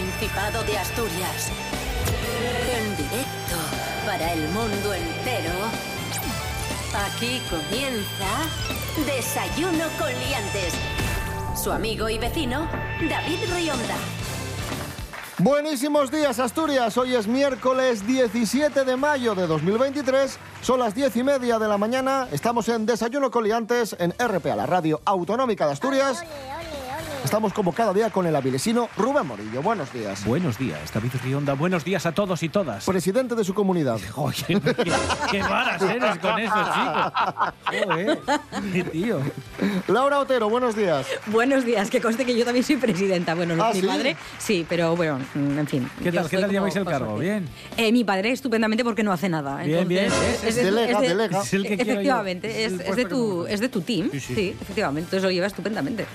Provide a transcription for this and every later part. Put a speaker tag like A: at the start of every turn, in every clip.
A: Principado de Asturias. En directo para el mundo entero. Aquí comienza Desayuno con Liantes. Su amigo y vecino, David Rionda.
B: Buenísimos días Asturias, hoy es miércoles 17 de mayo de 2023, son las 10 y media de la mañana, estamos en Desayuno Coliantes en RPA, la radio autonómica de Asturias. Estamos como cada día con el avilesino Rubén Morillo. Buenos días.
C: Buenos días, David Rionda. Buenos días a todos y todas.
B: Presidente de su comunidad.
C: Oye, qué, qué varas eres con eso, chico. Joder, qué tío.
B: Laura Otero, buenos días.
D: Buenos días, que conste que yo también soy presidenta. Bueno, no
B: ¿Ah,
D: es mi
B: sí?
D: padre, sí, pero bueno, mm, en fin.
C: ¿Qué tal? ¿Qué tal lleváis el cargo? ¿Bien?
D: Eh, mi padre estupendamente porque no hace nada.
C: Bien, bien,
D: Entonces,
C: es-
D: de-
B: delega,
D: de-
B: delega.
C: Es el que quiero yo.
D: Efectivamente,
C: Es
D: es, es de tu, es de tu team.
C: Sí,
D: Sí,
C: sí.
D: efectivamente. Entonces lo lleva estupendamente.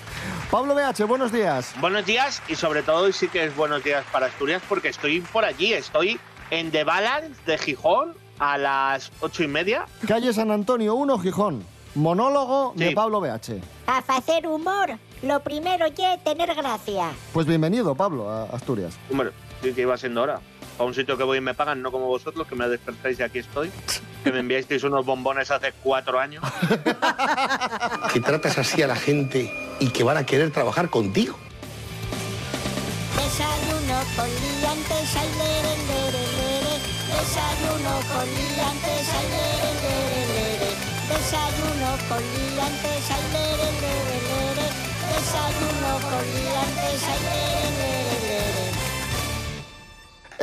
B: Pablo Buenos días.
E: Buenos días y sobre todo sí que es buenos días para Asturias porque estoy por allí, estoy en The Balance de Gijón a las ocho y media.
B: Calle San Antonio 1, Gijón. Monólogo de. Pablo BH.
F: A hacer humor, lo primero es tener gracia.
B: Pues bienvenido, Pablo, a Asturias.
E: Hombre, sí que iba siendo hora. A un sitio que voy y me pagan, no como vosotros, que me despertáis y aquí estoy. Que me enviasteis unos bombones hace cuatro años.
G: que tratas así a la gente y que van a querer trabajar contigo.
F: Desayuno con liantes, ay, lere, lere, lere. Desayuno con liantes, ay, lere, lere, lere. Desayuno con liantes, ay, lere, lere, lere. Desayuno con liantes, lere, lere, lere.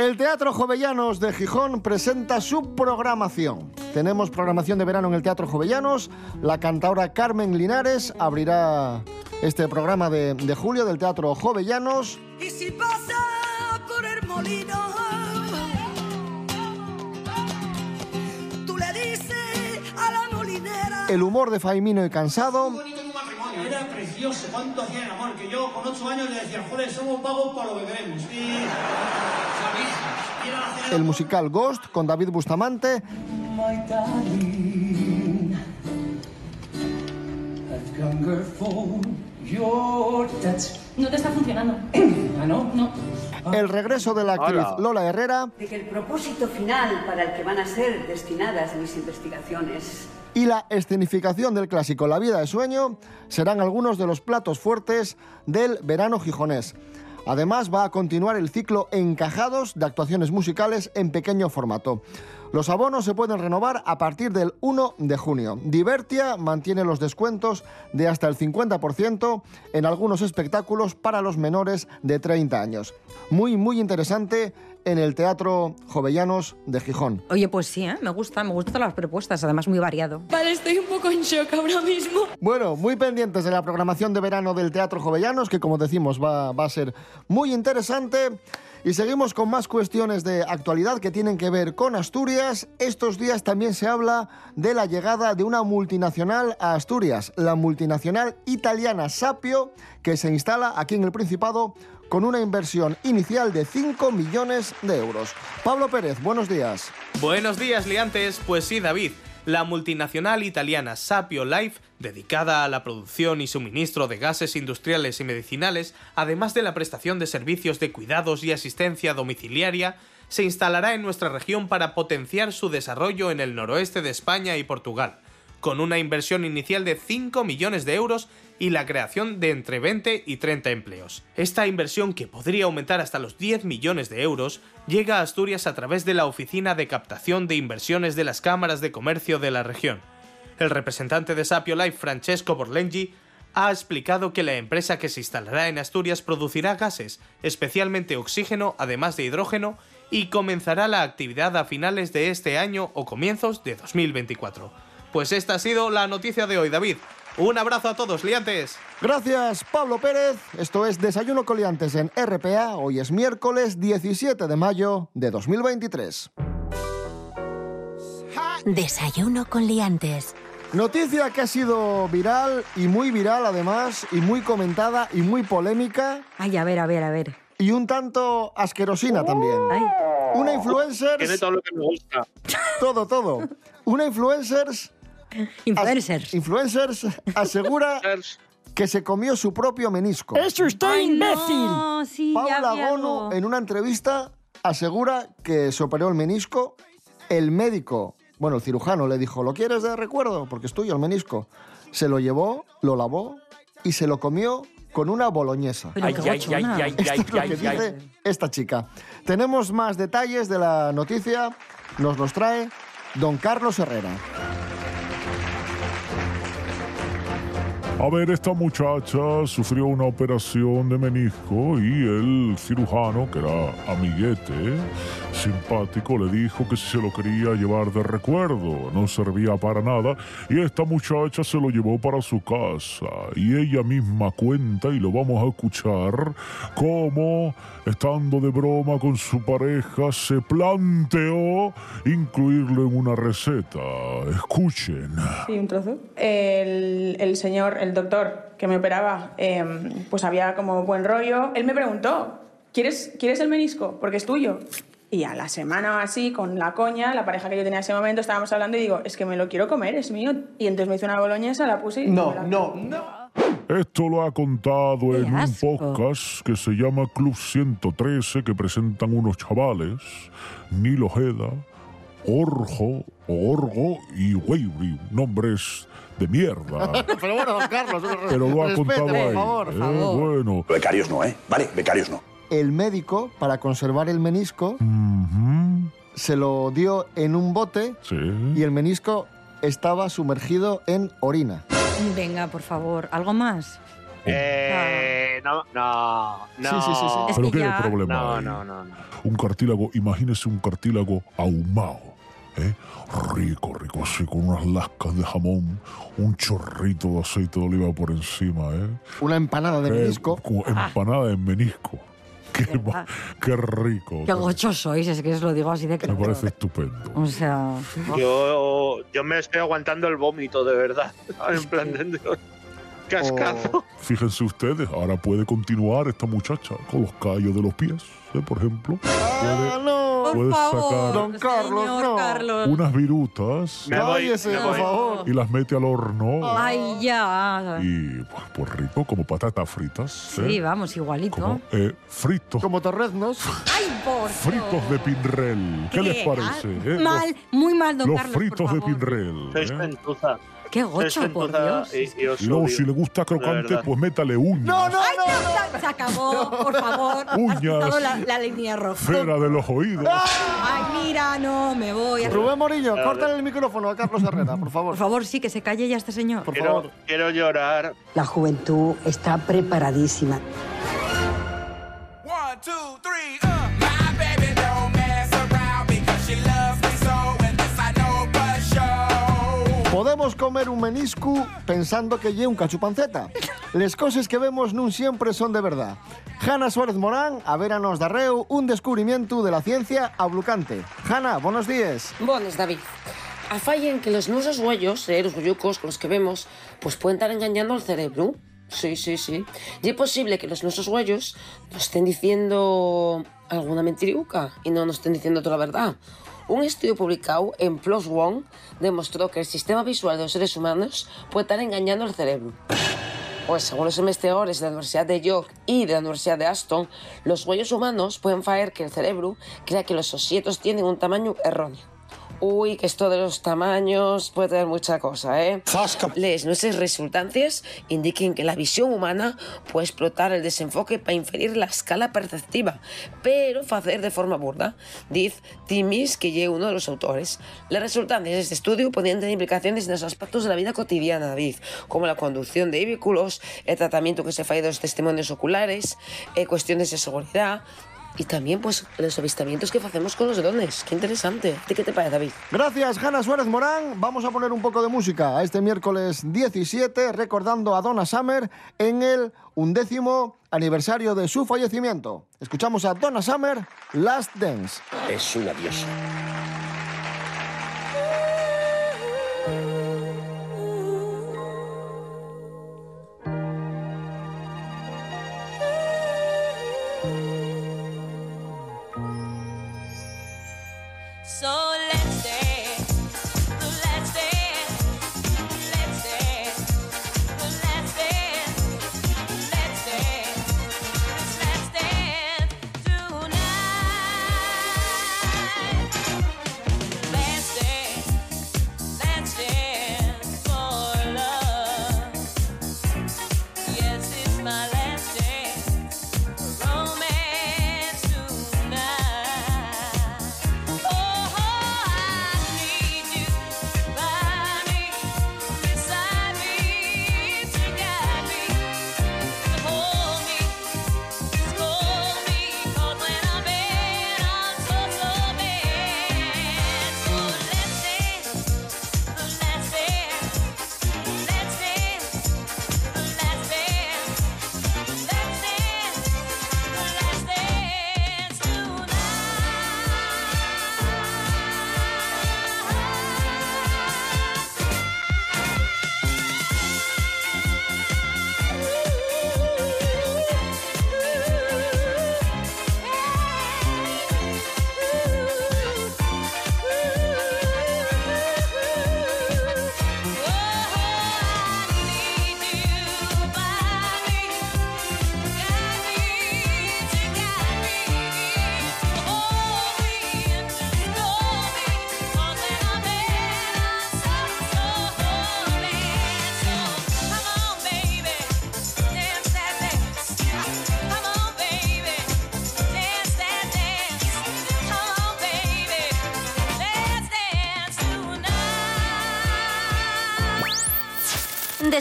B: El Teatro Jovellanos de Gijón presenta su programación. Tenemos programación de verano en el Teatro Jovellanos. La cantadora Carmen Linares abrirá este programa de, de julio del Teatro Jovellanos.
H: Y si pasa por el molino, tú le dices a la molinera.
B: El humor de Faimino y Cansado.
I: Bonito tu matrimonio, era precioso, cuánto hacían amor, que yo con ocho años le decía, joder, somos vagos para lo que queremos. Y... ¿Sabéis? Y era hacer
B: El musical Ghost con David Bustamante.
I: My darling, I've hunger for your touch.
J: No te está funcionando.
I: Ah, ¿no?
J: No.
B: El regreso de la actriz
E: Hola.
B: Lola Herrera.
K: de que el propósito final para el que van a ser destinadas mis investigaciones
B: y la escenificación del clásico La vida de sueño serán algunos de los platos fuertes del verano gijonés. Además va a continuar el ciclo Encajados de actuaciones musicales en pequeño formato. Los abonos se pueden renovar a partir del 1 de junio. Divertia mantiene los descuentos de hasta el 50% en algunos espectáculos para los menores de 30 años. Muy, muy interesante en el Teatro Jovellanos de Gijón.
D: Oye, pues sí, ¿eh? me gusta, me gustan todas las propuestas, además muy variado.
J: Vale, estoy un poco en shock ahora mismo.
B: Bueno, muy pendientes de la programación de verano del Teatro Jovellanos, que como decimos va, va a ser muy interesante. Y seguimos con más cuestiones de actualidad que tienen que ver con Asturias. Estos días también se habla de la llegada de una multinacional a Asturias, la multinacional italiana Sapio, que se instala aquí en el Principado con una inversión inicial de 5 millones de euros. Pablo Pérez, buenos días.
L: Buenos días, liantes. Pues sí, David. La multinacional italiana Sapio Life, dedicada a la producción y suministro de gases industriales y medicinales, además de la prestación de servicios de cuidados y asistencia domiciliaria, se instalará en nuestra región para potenciar su desarrollo en el noroeste de España y Portugal, con una inversión inicial de 5 millones de euros y la creación de entre 20 y 30 empleos. Esta inversión, que podría aumentar hasta los 10 millones de euros, llega a Asturias a través de la Oficina de Captación de Inversiones de las Cámaras de Comercio de la región. El representante de Sapio Life, Francesco Borlengi, ha explicado que la empresa que se instalará en Asturias producirá gases, especialmente oxígeno, además de hidrógeno, y comenzará la actividad a finales de este año o comienzos de 2024. Pues esta ha sido la noticia de hoy, David. Un abrazo a todos, liantes.
B: Gracias, Pablo Pérez. Esto es Desayuno Coliantes en RPA. Hoy es miércoles 17 de mayo de 2023.
A: Desayuno con liantes.
B: Noticia que ha sido viral y muy viral además, y muy comentada y muy polémica.
D: Ay, a ver, a ver, a ver.
B: Y un tanto asquerosina también.
D: Ay.
B: Una influencer.
E: Tiene todo lo que me gusta.
B: Todo, todo. Una influencer.
D: Influencers.
B: Influencers asegura que se comió su propio menisco.
M: ¡Es usted
D: Ay,
M: imbécil!
D: no, sí, ya
B: Paula
D: algo.
B: Gonu, en una entrevista, asegura que se operó el menisco. El médico, bueno, el cirujano le dijo, ¿lo quieres de recuerdo? Porque es tuyo el menisco. Se lo llevó, lo lavó y se lo comió con una boloñesa.
M: Ay, ay, ay,
B: Esto es lo que dice esta chica. Tenemos más detalles de la noticia. Nos los trae don Carlos Herrera.
N: A ver, esta muchacha sufrió una operación de menisco y el cirujano, que era amiguete, simpático, le dijo que si se lo quería llevar de recuerdo, no servía para nada, y esta muchacha se lo llevó para su casa. Y ella misma cuenta, y lo vamos a escuchar, cómo, estando de broma con su pareja, se planteó incluirlo en una receta. Escuchen.
O: Sí, un trozo. El, el señor, el doctor que me operaba, eh, pues había como buen rollo. Él me preguntó, ¿quieres, ¿quieres el menisco? Porque es tuyo. Y a la semana o así, con la coña, la pareja que yo tenía en ese momento, estábamos hablando y digo, es que me lo quiero comer, es mío. Y entonces me hice una boloñesa, la puse y... la-
E: no, no.
N: Esto lo ha contado en un podcast que se llama Club 113 que presentan unos chavales, Nilo Ojeda, Orjo, Orgo y Weibri, nombres de mierda.
B: Pero bueno, don Carlos,
N: Pero lo ha contado
B: por
N: ahí.
B: favor.
N: Eh, bueno,
G: Becarios no, ¿eh? Vale, becarios no.
B: El médico, para conservar el menisco, se lo dio en un bote
N: sí.
B: y el menisco estaba sumergido en orina.
D: Venga, por favor, ¿algo más?
E: Eh, no, no, no.
B: Sí, sí, sí, sí.
D: Es
N: Pero
D: que
N: qué
D: ya-
N: problema
E: No,
N: hay?
E: no, no, no.
N: Un cartílago, imagínese un cartílago ahumado. ¿Eh? Rico, rico, así, con unas lascas de jamón, un chorrito de aceite de oliva por encima, ¿eh?
B: Una empanada de menisco.
N: empanada de menisco. Qué, rico.
D: Qué gochos sois, es que os lo digo así de
N: Me
D: claro.
N: parece estupendo.
D: O sea,
E: Yo, yo me estoy aguantando el vómito, de verdad. En plan de... Cascazo.
N: Fíjense ustedes, ahora puede continuar esta muchacha con los callos de los pies, ¿eh? por ejemplo.
B: Ah, no.
D: Por
N: puedes
D: favor,
N: sacar
B: Don Carlos,
D: señor
B: no.
D: Carlos.
N: Unas virutas
E: Me voy,
B: Cállese,
E: me
B: por
E: voy.
B: favor.
N: y las mete al horno.
D: Ay, ya.
N: Y pues, pues rico, como patatas fritas. ¿eh?
D: Sí, vamos, igualito.
N: Como eh, fritos.
B: Como torreznos.
D: Ay, por
N: Fritos de pinrel. ¿Qué les parece? eh?
D: Mal, muy mal, don
N: Los,
D: Carlos,
N: fritos
D: por
N: de
D: favor.
N: pinrel.
E: Sois
N: ¿eh?
D: Qué gocho, por Dios.
E: y, y os
N: Y luego,
E: odio,
N: si le gusta crocante, pues métale uñas.
B: No, no,
D: Ay,
B: no.
D: no, se acabó, por favor.
N: Uñas.
D: la, la línea roja.
N: Cera de los oídos.
D: Ay, mira, no, me voy. a-
B: Rubén Morillo, córtale el micrófono a Carlos Herrera, por favor.
D: Por favor, sí, que se calle ya este señor.
B: Por
E: Quiero,
B: favor.
E: quiero llorar.
K: La juventud está preparadísima.
H: One, two, three, uh.
B: Podemos comer un menisco pensando que lle un cachupanceta. Les cosas que vemos nun siempre son de verdad. Hanna Suárez Morán, a ver a nos un descubrimiento de la ciencia ablucante. Hanna, buenos días.
P: Bones, David. A falla en que los nuestros huellos, eh, los huellucos con los que vemos, pues pueden estar engañando al cerebro. Sí, sí, sí. Y es posible que los nuestros huellos nos estén diciendo alguna mentiriuca y no nos estén diciendo toda la verdad. Un estudio publicado en PLOS ONE demostró que el sistema visual de los seres humanos puede estar engañando al cerebro. Pues según los investigadores de la Universidad de York y de la Universidad de Aston, los huellos humanos pueden hacer que el cerebro crea que los osietos tienen un tamaño erróneo. Uy, que esto de los tamaños puede tener mucha cosa, ¿eh? Les nuestras resultancias indiquen que la visión humana puede explotar el desenfoque para inferir la escala perceptiva, pero hacer de forma burda. Dice Timis, que es uno de los autores. Las resultantes de este estudio podrían tener implicaciones en los aspectos de la vida cotidiana, David, como la conducción de vehículos, el tratamiento que se falla de los testimonios oculares, eh, cuestiones de seguridad y también pues los avistamientos que hacemos con los drones. Qué interesante. ¿De qué te parece, David?
B: Gracias, Hanna Suárez Morán. Vamos a poner un poco de música a este miércoles 17, recordando a Donna Summer en el undécimo aniversario de su fallecimiento. Escuchamos a Donna Summer, Last Dance.
G: Es una diosa.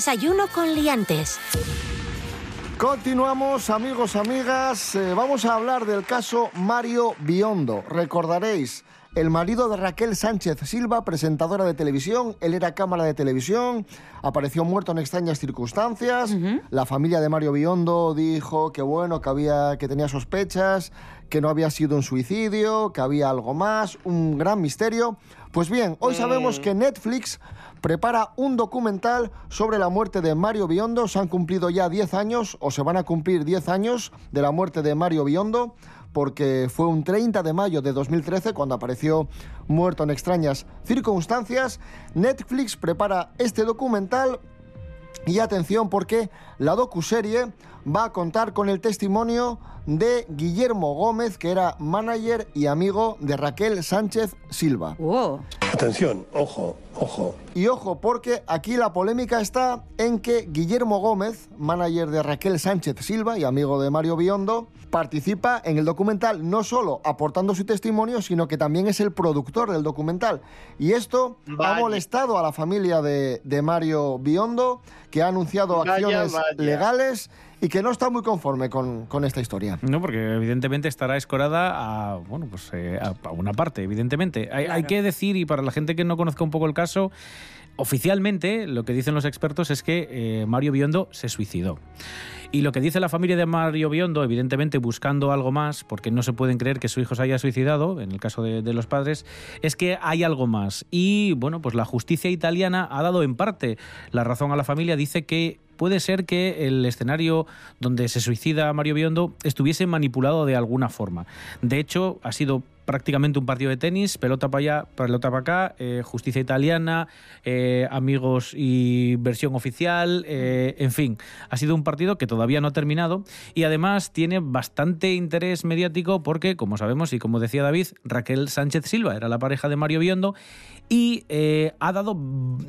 A: Desayuno con liantes.
B: Continuamos, amigos, amigas. Eh, vamos a hablar del caso Mario Biondo. Recordaréis, el marido de Raquel Sánchez Silva, presentadora de televisión, él era cámara de televisión, apareció muerto en extrañas circunstancias. La familia de Mario Biondo dijo que bueno, que había que tenía sospechas, que no había sido un suicidio, que había algo más, un gran misterio. Pues bien, hoy sabemos que Netflix prepara un documental sobre la muerte de Mario Biondo. Se han cumplido ya 10 años, o se van a cumplir 10 años de la muerte de Mario Biondo, porque fue un 30 de mayo de 2013 cuando apareció muerto en extrañas circunstancias. Netflix prepara este documental y atención porque la docuserie va a contar con el testimonio de Guillermo Gómez, que era manager y amigo de Raquel Sánchez Silva.
G: Atención, ojo, ojo.
B: Y ojo, porque aquí la polémica está en que Guillermo Gómez, manager de Raquel Sánchez Silva y amigo de Mario Biondo, participa en el documental no solo aportando su testimonio, sino que también es el productor del documental. Y esto ha molestado a la familia de, de Mario Biondo, que ha anunciado
E: Vaya,
B: acciones
E: vaya.
B: legales y que no está muy conforme con, con esta historia.
C: No, porque evidentemente estará escorada a, bueno, pues, eh, a, a una parte, evidentemente. Hay, hay que decir, y para la gente que no conozca un poco el caso, oficialmente lo que dicen los expertos es que eh, Mario Biondo se suicidó. Y lo que dice la familia de Mario Biondo, evidentemente buscando algo más, porque no se pueden creer que su hijo se haya suicidado, en el caso de, de los padres, es que hay algo más. Y bueno, pues la justicia italiana ha dado en parte la razón a la familia, dice que puede ser que el escenario donde se suicida Mario Biondo estuviese manipulado de alguna forma. De hecho, ha sido prácticamente un partido de tenis, pelota para allá, pelota para acá, eh, justicia italiana, eh, amigos y versión oficial, eh, en fin, ha sido un partido que todavía no ha terminado y además tiene bastante interés mediático porque, como sabemos y como decía David, Raquel Sánchez Silva era la pareja de Mario Biondo y ha dado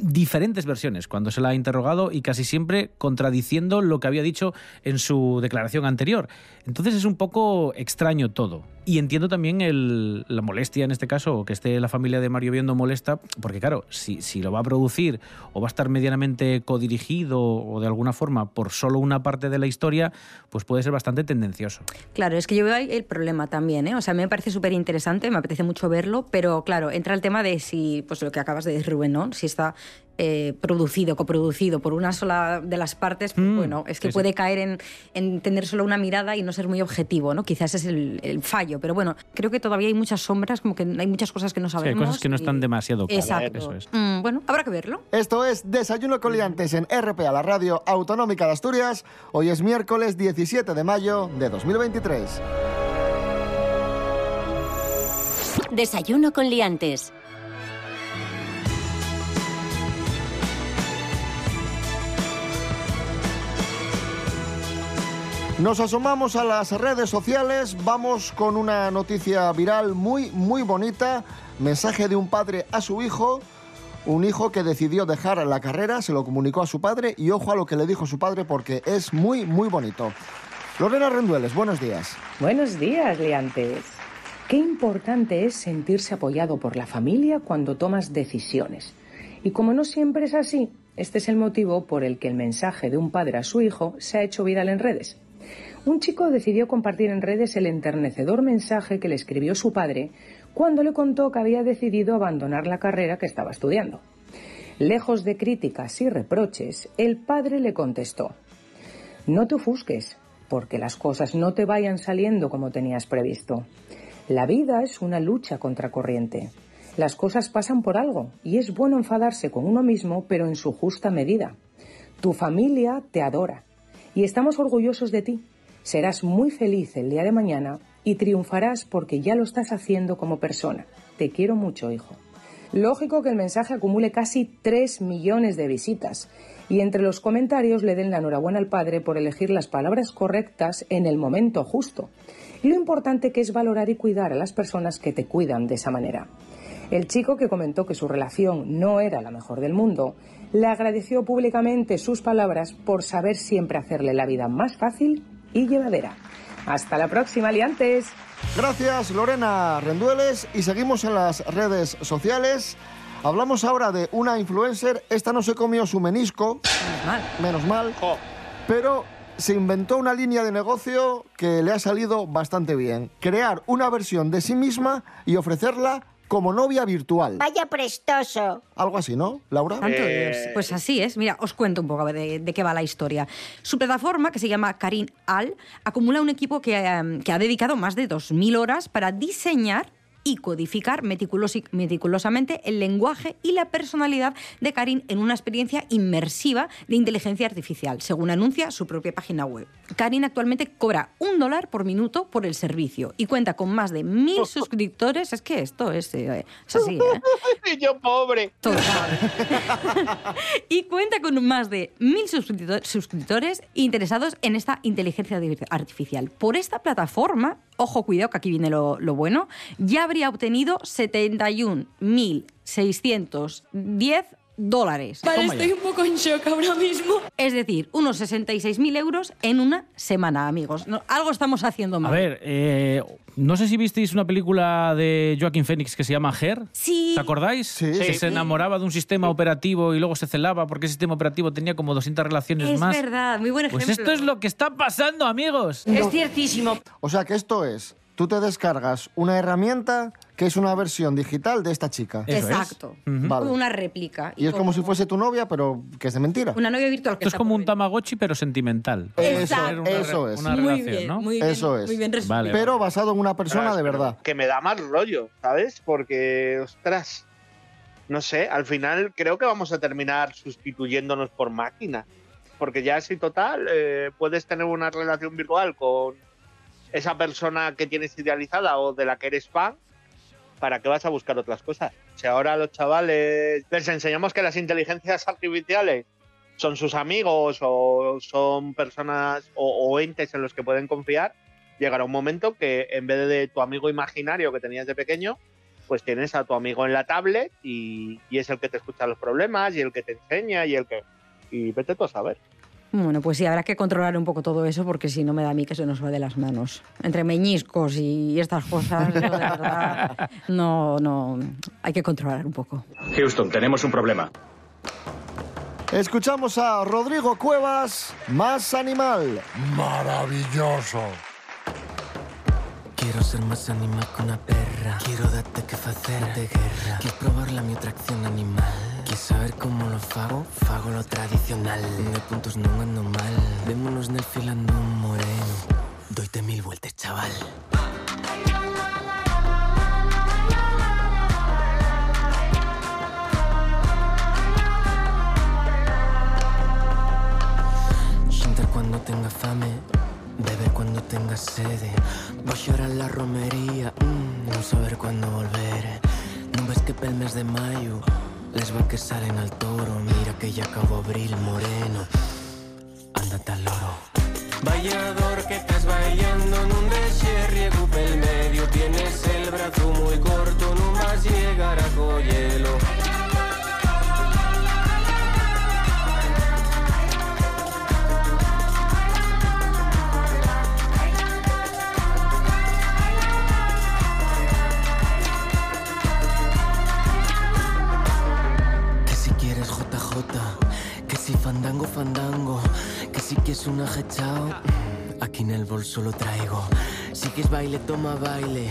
C: diferentes versiones cuando se la ha interrogado y casi siempre contradiciendo lo que había dicho en su declaración anterior. Entonces es un poco extraño todo. Y entiendo también la molestia en este caso, que esté la familia de Mario Biondo molesta, porque claro, si, si lo va a producir o va a estar medianamente codirigido o de alguna forma por solo una parte de la historia, pues puede ser bastante tendencioso.
D: Claro, es que yo veo ahí el problema también, ¿eh? O sea, me parece súper interesante, me apetece mucho verlo, pero claro, entra el tema de si, pues lo que acabas de decir, Rubén, ¿no? Si está eh, producido, coproducido por una sola de las partes, pues
C: Mm,
D: bueno, es que
C: sí, sí.
D: puede caer en, en tener solo una mirada y no ser muy objetivo, ¿no? Quizás es el, el fallo, pero bueno, creo que todavía hay muchas sombras, como que hay muchas cosas que no
C: Sí, hay
D: sabemos.
C: cosas que no
D: y-
C: están demasiado claras.
D: Exacto.
C: Eso es.
D: Mm, bueno, habrá que verlo.
B: Esto es Desayuno con Liantes en RPA, la radio autonómica de Asturias. Hoy es miércoles 17 de mayo de 2023.
A: Desayuno con liantes.
B: Nos asomamos a las redes sociales, vamos con una noticia viral muy, muy bonita. Mensaje de un padre a su hijo, un hijo que decidió dejar la carrera, se lo comunicó a su padre y ojo a lo que le dijo su padre porque es muy, muy bonito. Lorena Rendueles, buenos días.
M: Buenos días, Leantes. Qué importante es sentirse apoyado por la familia cuando tomas decisiones. Y como no siempre es así, este es el motivo por el que el mensaje de un padre a su hijo se ha hecho viral en redes. Un chico decidió compartir en redes el enternecedor mensaje que le escribió su padre cuando le contó que había decidido abandonar la carrera que estaba estudiando. Lejos de críticas y reproches, el padre le contestó, no te ofusques, porque las cosas no te vayan saliendo como tenías previsto. La vida es una lucha contracorriente. Las cosas pasan por algo y es bueno enfadarse con uno mismo, pero en su justa medida. Tu familia te adora y estamos orgullosos de ti. Serás muy feliz el día de mañana y triunfarás porque ya lo estás haciendo como persona. Te quiero mucho, hijo. Lógico que el mensaje acumule casi 3 millones de visitas y entre los comentarios le den la enhorabuena al padre por elegir las palabras correctas en el momento justo. Y lo importante que es valorar y cuidar a las personas que te cuidan de esa manera. El chico que comentó que su relación no era la mejor del mundo, le agradeció públicamente sus palabras por saber siempre hacerle la vida más fácil y llevadera. Hasta la próxima, liantes.
B: Gracias Lorena Rendueles y seguimos en las redes sociales. Hablamos ahora de una influencer, esta no se comió su menisco, Menos mal. Pero se inventó una línea de negocio que le ha salido bastante bien. Crear una versión de sí misma y ofrecerla como novia virtual.
F: Vaya prestoso.
B: Algo así, ¿no, Laura?
D: Tanto
E: Eh,
D: es. Pues así es. Mira, os cuento un poco de, de qué va la historia. Su plataforma, que se llama Karin Al, acumula un equipo que, eh, que ha dedicado más de 2.000 horas para diseñar y codificar meticulosamente el lenguaje y la personalidad de Karin en una experiencia inmersiva de inteligencia artificial, según anuncia su propia página web. Karin actualmente cobra un dólar por minuto por el servicio y cuenta con más de mil suscriptores. Es que esto es, eh, es así, ¿eh?
E: Y yo pobre.
D: y cuenta con más de mil suscripto- suscriptores interesados en esta inteligencia arti- artificial. Por esta plataforma, ojo, cuidado, que aquí viene lo, bueno, ya habría obtenido 71.610 dólares.
J: Vale, estoy un poco en shock ahora mismo.
D: Es decir, unos 66.000 euros en una semana, amigos. No, algo estamos haciendo
C: A
D: mal.
C: ver, eh, no sé si visteis una película de Joaquín Phoenix que se llama Her.
D: Sí.
C: ¿Te acordáis? Que
D: Sí.
C: se enamoraba de un sistema operativo y luego se celaba porque ese sistema operativo tenía como 200 relaciones
D: es
C: más.
D: verdad, muy buen
C: Pues
D: ejemplo.
C: esto es lo que está pasando, amigos.
D: Es ciertísimo.
B: O sea que esto es, tú te descargas una herramienta que es una versión digital de esta chica.
D: Exacto.
B: Vale.
D: Una réplica.
B: Y es como si fuese tu novia, pero que es de mentira.
D: Una novia virtual que
C: Esto es como un Tamagotchi, pero sentimental.
B: Eso, eso es.
C: Una
D: Muy
C: relación,
D: bien,
C: ¿no?
D: muy bien,
B: Eso es.
D: muy bien resumido.
C: Vale,
B: Pero basado en una persona de verdad.
E: Que me da mal rollo, ¿sabes? Porque, ostras, no sé, al final creo que vamos a terminar sustituyéndonos por máquina. Porque ya así total, eh, puedes tener una relación virtual con esa persona que tienes idealizada o de la que eres fan, ¿para qué vas a buscar otras cosas? Si ahora los chavales les enseñamos que las inteligencias artificiales son sus amigos o son personas o, o entes en los que pueden confiar, llegará un momento que en vez de tu amigo imaginario que tenías de pequeño, pues tienes a tu amigo en la tablet y, y es el que te escucha los problemas y el que te enseña y el que... Y vete tú a saber.
D: Bueno, pues sí, habrá que controlar un poco todo eso porque si no me da a mí que se nos va de las manos. Entre meñiscos y estas cosas, yo de verdad, no, no, hay que controlar un poco.
Q: Houston, tenemos un problema.
B: Escuchamos a Rodrigo Cuevas, Más Animal.
R: Maravilloso.
S: Quiero ser más animal que una perra Quiero darte que facerte guerra Quiero probar la mi atracción animal Quiero saber cómo lo fago, fago lo tradicional. De puntos no ando mal. Vémonos nel filando un moreno. Doite mil vueltas, chaval. Cuando tenga fame Beber cuando tenga sede. Voy a llorar la romería mm, Non saber cuándo volver Non ves que pel mes de maio Les vaques salen al toro. Mira que ya acabó abril moreno. Ándate al loro. Vallador que estás bailando nun deixe riego pel medio Tienes el brazo muy corto. Non vas llegar a collelo fandango, fandango, que si quieres un ajechao, mm, aquí en el bolso lo traigo. Si quieres baile, toma baile,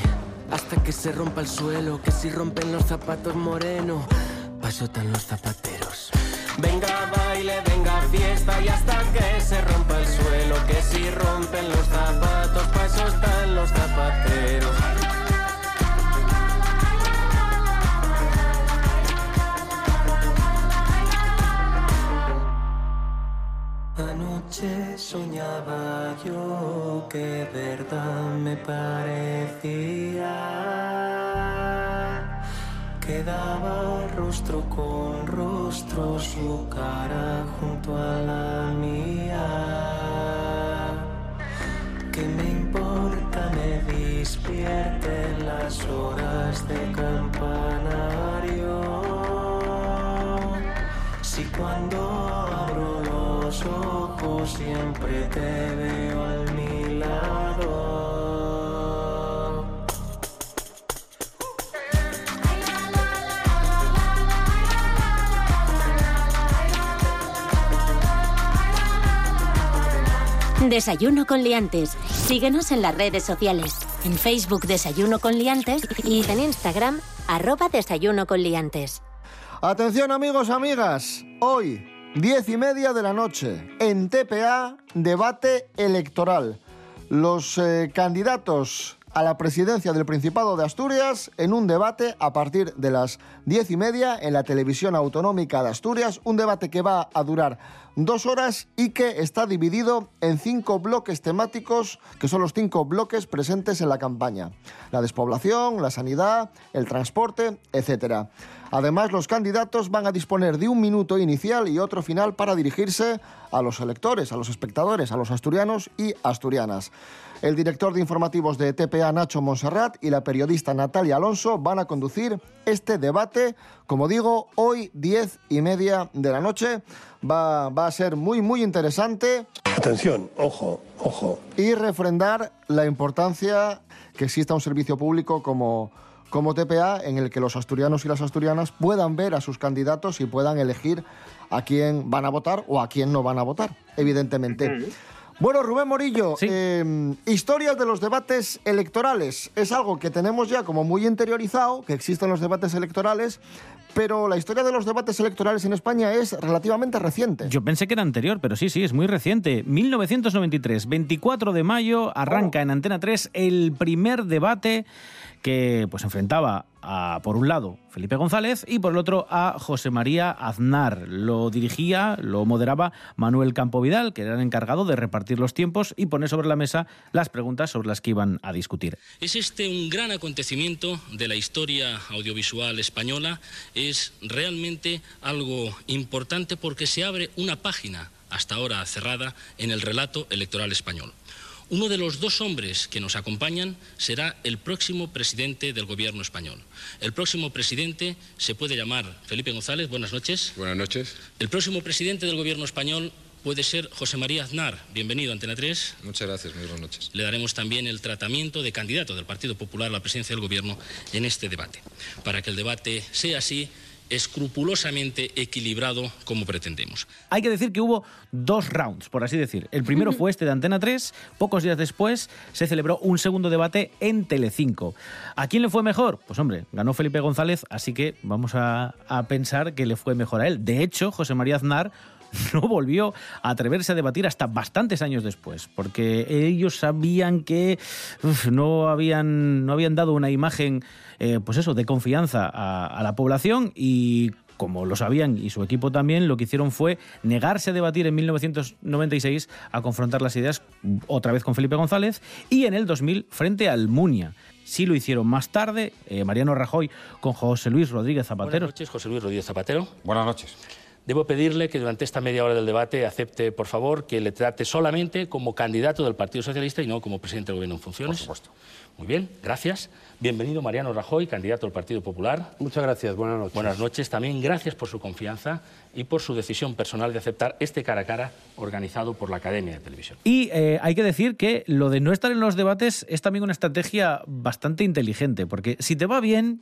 S: hasta que se rompa el suelo, que si rompen los zapatos moreno, paso tan los zapateros. Venga baile, venga fiesta y hasta que se rompa el suelo, que si rompen los zapatos, paso están los zapateros. Soñaba yo que verdad me parecía que daba rostro con rostro su cara junto a la mía. Que me importa me despierte las horas de campanario. Si cuando los ojos siempre te veo a mi lado.
A: Desayuno con liantes. Síguenos en las redes sociales. En Facebook Desayuno con liantes y en Instagram arroba Desayuno con liantes.
B: Atención amigos, amigas. Hoy, diez y media de la noche, en TPA, debate electoral. Los eh, candidatos a la presidencia del Principado de Asturias en un debate a partir de las diez y media en la televisión autonómica de Asturias. Un debate que va a durar dos horas y que está dividido en cinco bloques temáticos, que son los cinco bloques presentes en la campaña. La despoblación, la sanidad, el transporte, etc. Además, los candidatos van a disponer de un minuto inicial y otro final para dirigirse a los electores, a los espectadores, a los asturianos y asturianas. El director de informativos de TPA, Nacho Monserrat, y la periodista Natalia Alonso van a conducir este debate, como digo, hoy diez y media de la noche. Va, va a ser muy, muy interesante.
G: Atención, ojo, ojo.
B: Y refrendar la importancia que exista un servicio público como, como TPA en el que los asturianos y las asturianas puedan ver a sus candidatos y puedan elegir a quién van a votar o a quién no van a votar, evidentemente. Bueno, Rubén Morillo, eh, historias de los debates electorales. Es algo que tenemos ya como muy interiorizado, que existen los debates electorales, pero la historia de los debates electorales en España es relativamente reciente.
C: Yo pensé que era anterior, pero sí, sí, es muy reciente. 1993, 24 de mayo, arranca en Antena 3 el primer debate que pues enfrentaba a, por un lado, Felipe González y por el otro a José María Aznar. Lo dirigía, lo moderaba Manuel Campo Vidal, que era el encargado de repartir los tiempos y poner sobre la mesa las preguntas sobre las que iban a discutir.
Q: Es este un gran acontecimiento de la historia audiovisual española, es realmente algo importante porque se abre una página hasta ahora cerrada en el relato electoral español. Uno de los dos hombres que nos acompañan será el próximo presidente del gobierno español. El próximo presidente se puede llamar Felipe González. Buenas noches.
T: Buenas noches.
Q: El próximo presidente del gobierno español puede ser José María Aznar. Bienvenido a Antena 3.
T: Muchas gracias, muy buenas noches.
Q: Le daremos también el tratamiento de candidato del Partido Popular a la presidencia del gobierno en este debate. Para que el debate sea así, escrupulosamente equilibrado como pretendemos.
C: Hay que decir que hubo dos rounds, por así decir. El primero fue este de Antena 3, pocos días después se celebró un segundo debate en Telecinco. ¿A quién le fue mejor? Pues hombre, ganó Felipe González, así que vamos a, a pensar que le fue mejor a él. De hecho, José María Aznar no volvió a atreverse a debatir hasta bastantes años después, porque ellos sabían que uf, no, habían, no habían dado una imagen, eh, pues eso, de confianza a, a la población y como lo sabían y su equipo también, lo que hicieron fue negarse a debatir en 1996 a confrontar las ideas otra vez con Felipe González y en el 2000 frente al Munia. Sí lo hicieron más tarde, eh, Mariano Rajoy con José Luis Rodríguez Zapatero.
Q: Buenas noches, José Luis Rodríguez Zapatero.
T: Buenas noches.
Q: Debo pedirle que durante esta media hora del debate acepte, por favor, que le trate solamente como candidato del Partido Socialista y no como presidente del Gobierno en funciones.
T: Por supuesto.
Q: Muy bien, gracias. Bienvenido Mariano Rajoy, candidato del Partido Popular.
U: Muchas gracias, buenas noches.
Q: Buenas noches. También gracias por su confianza y por su decisión personal de aceptar este cara a cara organizado por la Academia de Televisión.
C: Y eh, hay que decir que lo de no estar en los debates es también una estrategia bastante inteligente, porque si te va bien,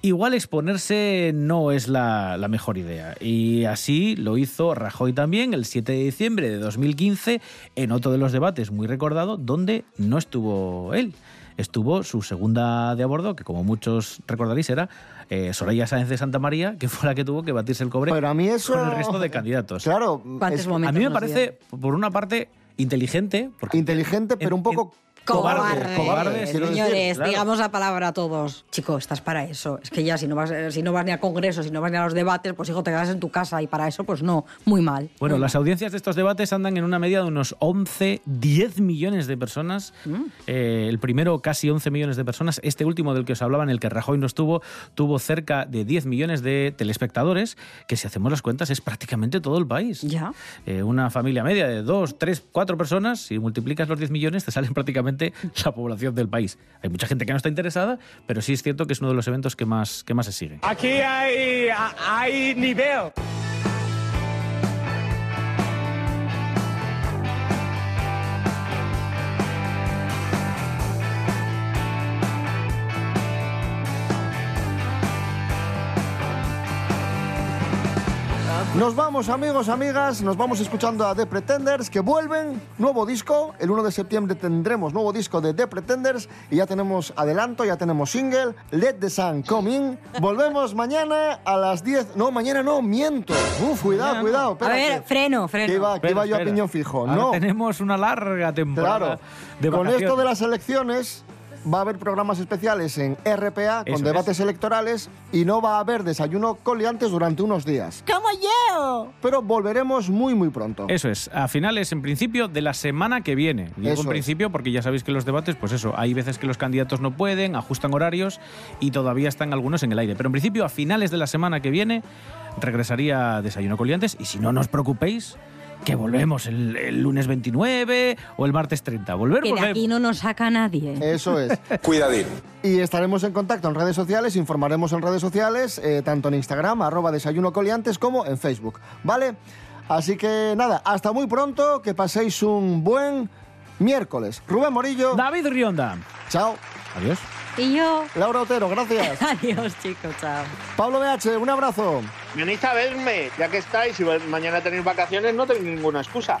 C: igual exponerse no es la, la mejor idea. Y así lo hizo Rajoy también el 7 de diciembre de 2015 en otro de los debates muy recordado, donde no estuvo él. Estuvo su segunda de a bordo, que como muchos recordaréis era eh, Soraya Sáenz de Santa María, que fue la que tuvo que batirse el cobre
B: Pero a mí eso...
C: con el resto de candidatos.
B: Claro,
D: ¿Cuántos
B: es-
D: momentos
C: A mí me parece, por una parte, inteligente. Porque
B: inteligente, pero un poco
C: cobarde, decir,
D: Señores,
C: claro.
D: digamos la palabra a todos. Chico, estás para eso. Es que ya si no vas, eh, si no vas ni a congresos, si no vas ni a los debates, pues hijo, te quedas en tu casa y para eso, pues no, muy mal.
C: Bueno, las audiencias de estos debates andan en una media de unos 11, 10 millones de personas. Eh, el primero casi 11 millones de personas. Este último del que os hablaba, en el que Rajoy no estuvo, tuvo cerca de 10 millones de telespectadores, que si hacemos las cuentas es prácticamente todo el país.
D: Ya.
C: Eh, una familia media de 2, 3, 4 personas, si multiplicas los 10 millones, te salen prácticamente la población del país. Hay mucha gente que no está interesada, pero sí es cierto que es uno de los eventos que más, que más se siguen.
V: Aquí hay, hay nivel.
B: Nos vamos, amigos, amigas, nos vamos escuchando a The Pretenders que vuelven, nuevo disco. El 1 de septiembre tendremos nuevo disco de The Pretenders y ya tenemos adelanto, ya tenemos single, Let the Sun Come In. Volvemos mañana a las 10. No, mañana no, miento. Uf, cuidado,
C: no.
B: cuidado.
D: A ver, freno, freno.
B: Que iba, que iba yo a piñón fijo.
C: ahora
B: No,
C: tenemos una larga temporada
B: claro.
C: de
B: Con esto de las elecciones va a haber programas especiales en RPA con
C: Eso
B: debates electorales y no va a haber desayuno coliantes durante unos días.
D: ¡Como yo!
B: Pero volveremos muy, muy pronto.
C: Eso es, a finales en principio de la semana que viene. Digo
B: Eso
C: en
B: es.
C: principio porque ya sabéis que los debates, pues eso, hay veces que los candidatos no pueden, ajustan horarios y todavía están algunos en el aire. Pero en principio a finales de la semana que viene regresaría Desayuno Coliantes y si no, no os preocupéis que volvemos el, el lunes 29 o el martes 30. Volver,
D: Que de
C: volver.
D: aquí no nos saca nadie.
B: Eso es.
G: Cuidadín.
B: Y estaremos en contacto en redes sociales, informaremos en redes sociales, eh, tanto en Instagram, arroba desayuno coliantes, como en Facebook. ¿Vale? Así que nada, hasta muy pronto, que paséis un buen miércoles. Rubén Morillo.
C: David Rionda.
B: Chao.
C: Adiós.
D: Y yo.
B: Laura Otero, gracias.
D: Adiós, chicos, chao.
B: Pablo BH, un abrazo.
E: Venid a verme, ya que estáis. Si mañana tenéis vacaciones, no tenéis ninguna excusa.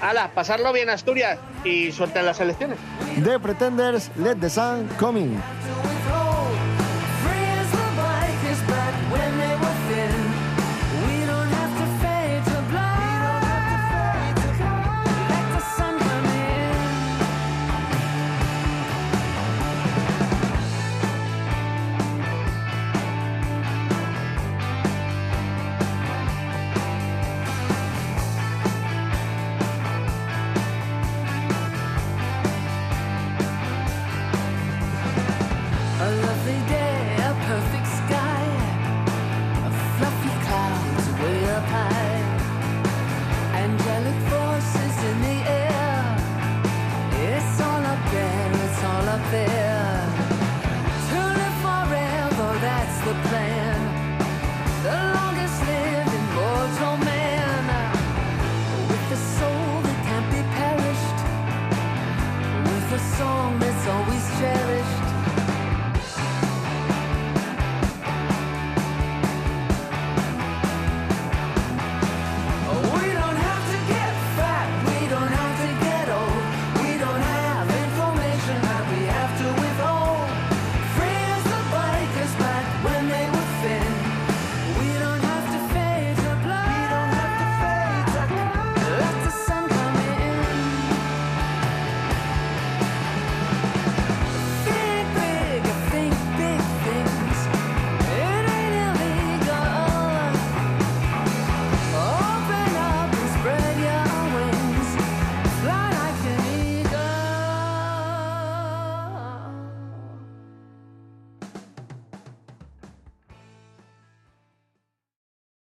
E: Hala, pasarlo bien, Asturias, y suerte en las elecciones.
B: The Pretenders, Let the Sun Come In.